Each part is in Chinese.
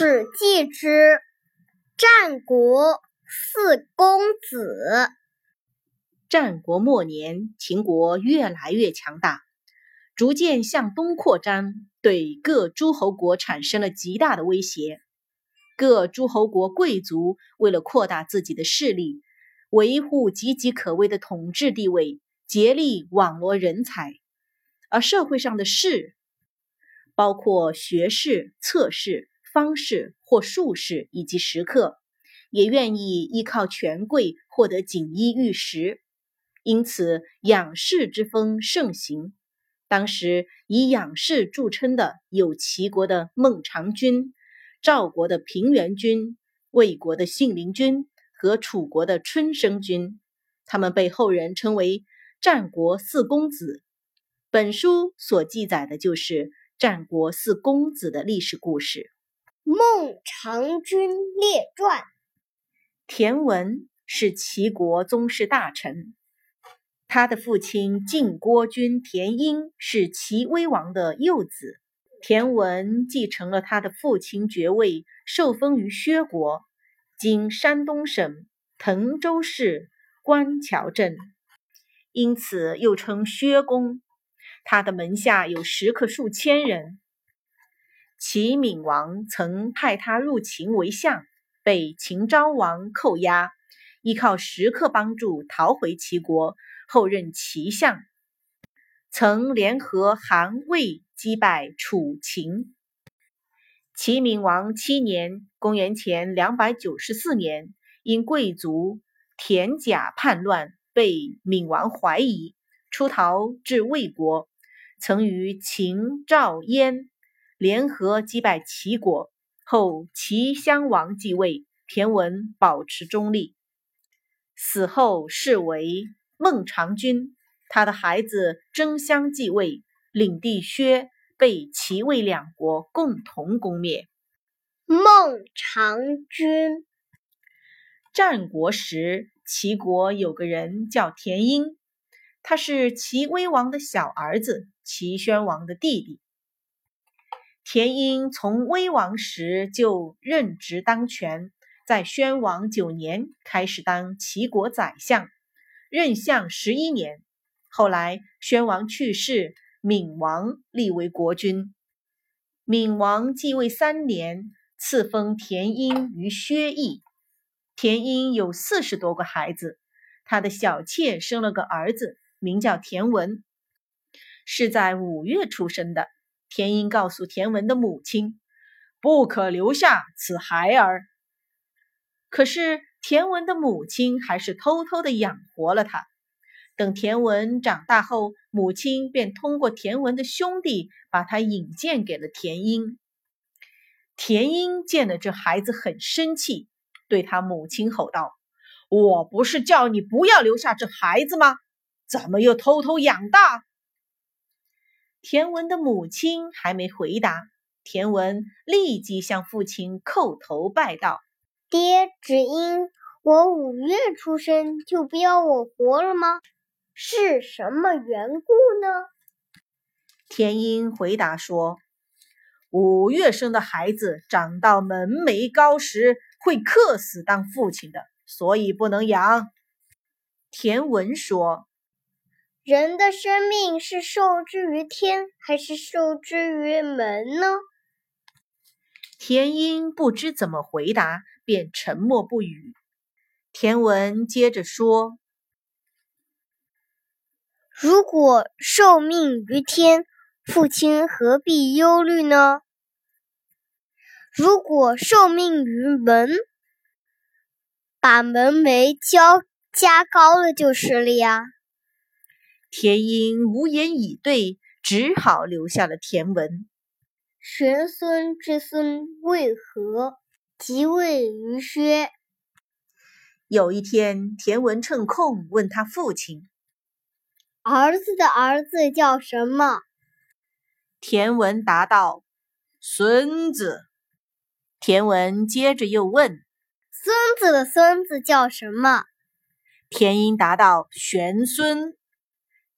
史记之战国四公子。战国末年，秦国越来越强大，逐渐向东扩张，对各诸侯国产生了极大的威胁。各诸侯国贵族为了扩大自己的势力，维护岌岌可危的统治地位，竭力网罗人才，而社会上的士，包括学士、策士。方士或术士以及食客，也愿意依靠权贵获得锦衣玉食，因此养士之风盛行。当时以养士著称的有齐国的孟尝君、赵国的平原君、魏国的信陵君和楚国的春申君，他们被后人称为战国四公子。本书所记载的就是战国四公子的历史故事。孟尝君列传：田文是齐国宗室大臣，他的父亲晋国君田婴是齐威王的幼子。田文继承了他的父亲爵位，受封于薛国（今山东省滕州市官桥镇），因此又称薛公。他的门下有食客数千人。齐闵王曾派他入秦为相，被秦昭王扣押，依靠食客帮助逃回齐国，后任齐相，曾联合韩魏击败楚秦。齐闵王七年（公元前两百九十四年），因贵族田甲叛乱，被闵王怀疑，出逃至魏国，曾与秦、赵、燕。联合击败齐国后，齐襄王继位，田文保持中立。死后是为孟尝君，他的孩子争相继位，领地薛被齐魏两国共同攻灭。孟尝君，战国时，齐国有个人叫田婴，他是齐威王的小儿子，齐宣王的弟弟。田婴从威王时就任职当权，在宣王九年开始当齐国宰相，任相十一年。后来宣王去世，闵王立为国君。闵王继位三年，赐封田婴于薛邑。田婴有四十多个孩子，他的小妾生了个儿子，名叫田文，是在五月出生的。田英告诉田文的母亲，不可留下此孩儿。可是田文的母亲还是偷偷的养活了他。等田文长大后，母亲便通过田文的兄弟把他引荐给了田英。田英见了这孩子很生气，对他母亲吼道：“我不是叫你不要留下这孩子吗？怎么又偷偷养大？”田文的母亲还没回答，田文立即向父亲叩头拜道：“爹，只因我五月出生就不要我活了吗？是什么缘故呢？”田英回答说：“五月生的孩子长到门楣高时会克死当父亲的，所以不能养。”田文说。人的生命是受之于天，还是受之于门呢？田英不知怎么回答，便沉默不语。田文接着说：“如果受命于天，父亲何必忧虑呢？如果受命于门，把门楣交加高了就是了呀。”田英无言以对，只好留下了田文。玄孙之孙为何即位于薛？有一天，田文趁空问他父亲：“儿子的儿子叫什么？”田文答道：“孙子。”田文接着又问：“孙子的孙子叫什么？”田英答道：“玄孙。”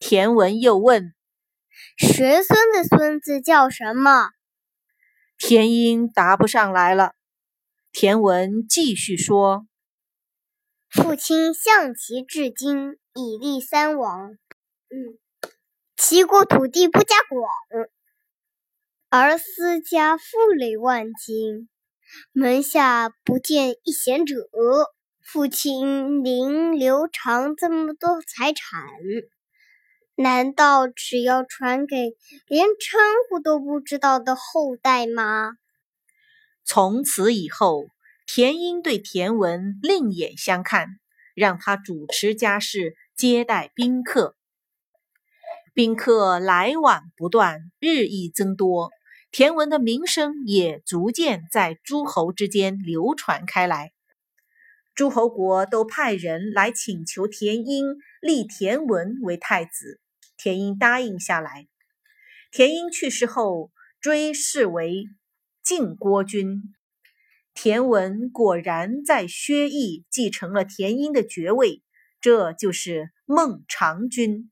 田文又问：“玄孙的孙子叫什么？”田英答不上来了。田文继续说：“父亲向齐至今，已立三王。嗯，齐国土地不加广，而私家富累万金，门下不见一贤者。父亲您留长这么多财产。”难道只要传给连称呼都不知道的后代吗？从此以后，田英对田文另眼相看，让他主持家事，接待宾客。宾客来往不断，日益增多，田文的名声也逐渐在诸侯之间流传开来。诸侯国都派人来请求田英立田文为太子。田英答应下来。田英去世后，追谥为晋国君。田文果然在薛邑继承了田英的爵位，这就是孟尝君。